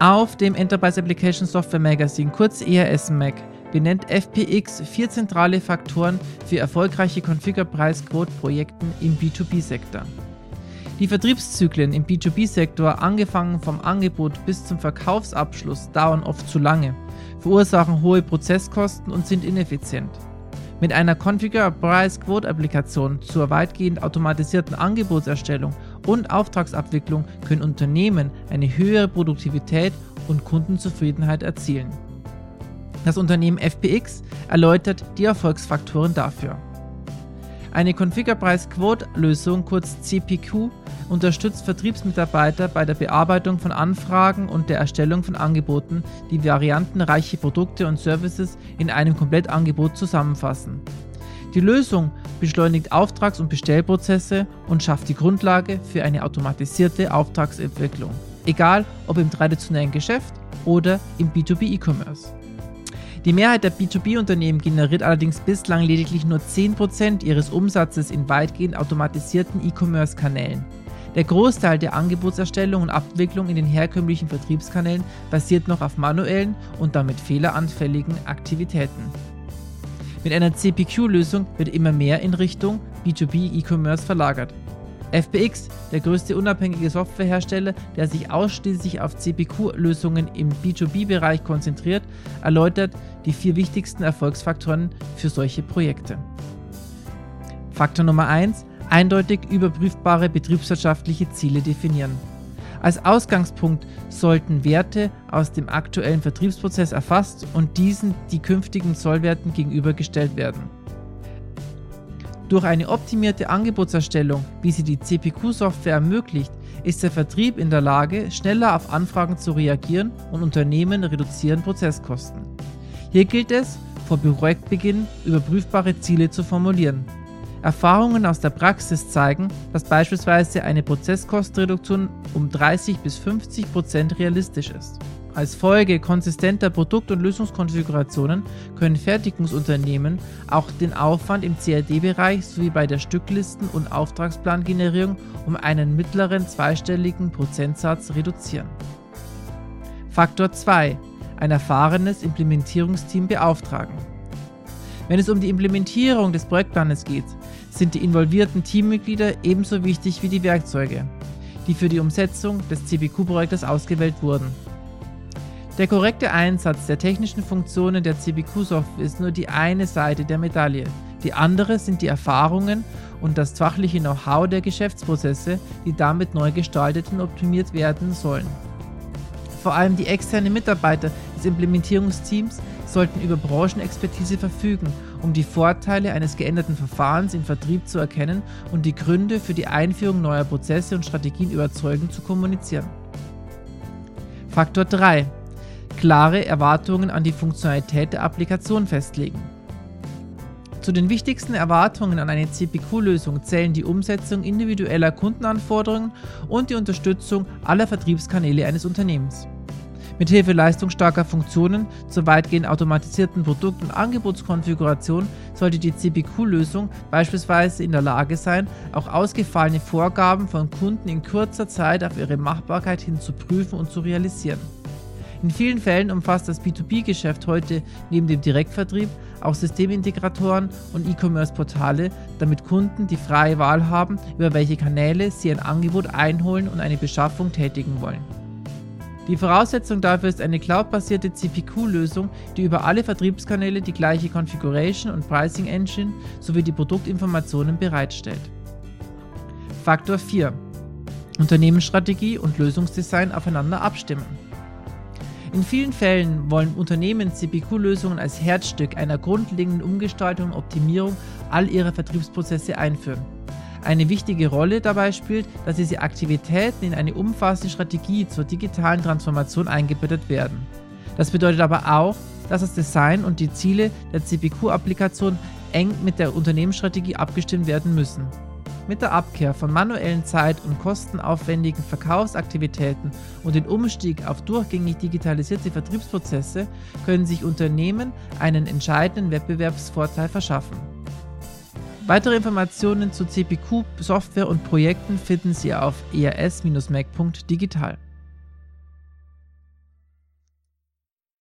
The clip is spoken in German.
Auf dem Enterprise Application Software Magazine, kurz ERS-MAG, benennt FPX vier zentrale Faktoren für erfolgreiche Configure-Preis-Quote-Projekten im B2B-Sektor. Die Vertriebszyklen im B2B-Sektor, angefangen vom Angebot bis zum Verkaufsabschluss, dauern oft zu lange, verursachen hohe Prozesskosten und sind ineffizient. Mit einer Configure Price Quote Applikation zur weitgehend automatisierten Angebotserstellung und Auftragsabwicklung können Unternehmen eine höhere Produktivität und Kundenzufriedenheit erzielen. Das Unternehmen FPX erläutert die Erfolgsfaktoren dafür. Eine Configure Price Quote Lösung, kurz CPQ, unterstützt Vertriebsmitarbeiter bei der Bearbeitung von Anfragen und der Erstellung von Angeboten, die variantenreiche Produkte und Services in einem Komplettangebot zusammenfassen. Die Lösung beschleunigt Auftrags- und Bestellprozesse und schafft die Grundlage für eine automatisierte Auftragsentwicklung, egal ob im traditionellen Geschäft oder im B2B E-Commerce. Die Mehrheit der B2B-Unternehmen generiert allerdings bislang lediglich nur 10% ihres Umsatzes in weitgehend automatisierten E-Commerce-Kanälen. Der Großteil der Angebotserstellung und Abwicklung in den herkömmlichen Vertriebskanälen basiert noch auf manuellen und damit fehleranfälligen Aktivitäten. Mit einer CPQ-Lösung wird immer mehr in Richtung B2B E-Commerce verlagert. FBX, der größte unabhängige Softwarehersteller, der sich ausschließlich auf CPQ-Lösungen im B2B-Bereich konzentriert, erläutert die vier wichtigsten Erfolgsfaktoren für solche Projekte. Faktor Nummer 1: eindeutig überprüfbare betriebswirtschaftliche Ziele definieren. Als Ausgangspunkt sollten Werte aus dem aktuellen Vertriebsprozess erfasst und diesen die künftigen Zollwerten gegenübergestellt werden. Durch eine optimierte Angebotserstellung, wie sie die CPQ-Software ermöglicht, ist der Vertrieb in der Lage, schneller auf Anfragen zu reagieren und Unternehmen reduzieren Prozesskosten. Hier gilt es, vor Projektbeginn überprüfbare Ziele zu formulieren. Erfahrungen aus der Praxis zeigen, dass beispielsweise eine Prozesskostenreduktion um 30 bis 50 Prozent realistisch ist. Als Folge konsistenter Produkt- und Lösungskonfigurationen können Fertigungsunternehmen auch den Aufwand im CAD-Bereich sowie bei der Stücklisten- und Auftragsplangenerierung um einen mittleren zweistelligen Prozentsatz reduzieren. Faktor 2. Ein erfahrenes Implementierungsteam beauftragen. Wenn es um die Implementierung des Projektplanes geht, sind die involvierten Teammitglieder ebenso wichtig wie die Werkzeuge, die für die Umsetzung des CPQ-Projektes ausgewählt wurden. Der korrekte Einsatz der technischen Funktionen der CPQ-Software ist nur die eine Seite der Medaille. Die andere sind die Erfahrungen und das fachliche Know-how der Geschäftsprozesse, die damit neu gestaltet und optimiert werden sollen. Vor allem die externen Mitarbeiter des Implementierungsteams sollten über Branchenexpertise verfügen, um die Vorteile eines geänderten Verfahrens im Vertrieb zu erkennen und die Gründe für die Einführung neuer Prozesse und Strategien überzeugend zu kommunizieren. Faktor 3. Klare Erwartungen an die Funktionalität der Applikation festlegen. Zu den wichtigsten Erwartungen an eine CPQ-Lösung zählen die Umsetzung individueller Kundenanforderungen und die Unterstützung aller Vertriebskanäle eines Unternehmens. Mithilfe leistungsstarker Funktionen zur weitgehend automatisierten Produkt- und Angebotskonfiguration sollte die CPQ-Lösung beispielsweise in der Lage sein, auch ausgefallene Vorgaben von Kunden in kurzer Zeit auf ihre Machbarkeit hin zu prüfen und zu realisieren. In vielen Fällen umfasst das B2B-Geschäft heute neben dem Direktvertrieb auch Systemintegratoren und E-Commerce-Portale, damit Kunden die freie Wahl haben, über welche Kanäle sie ein Angebot einholen und eine Beschaffung tätigen wollen. Die Voraussetzung dafür ist eine cloudbasierte CPQ-Lösung, die über alle Vertriebskanäle die gleiche Configuration und Pricing Engine sowie die Produktinformationen bereitstellt. Faktor 4. Unternehmensstrategie und Lösungsdesign aufeinander abstimmen. In vielen Fällen wollen Unternehmen CPQ-Lösungen als Herzstück einer grundlegenden Umgestaltung und Optimierung all ihrer Vertriebsprozesse einführen. Eine wichtige Rolle dabei spielt, dass diese Aktivitäten in eine umfassende Strategie zur digitalen Transformation eingebettet werden. Das bedeutet aber auch, dass das Design und die Ziele der CPQ-Applikation eng mit der Unternehmensstrategie abgestimmt werden müssen. Mit der Abkehr von manuellen Zeit- und kostenaufwendigen Verkaufsaktivitäten und dem Umstieg auf durchgängig digitalisierte Vertriebsprozesse können sich Unternehmen einen entscheidenden Wettbewerbsvorteil verschaffen. Weitere Informationen zu CPQ, Software und Projekten finden Sie auf ers-mac.digital.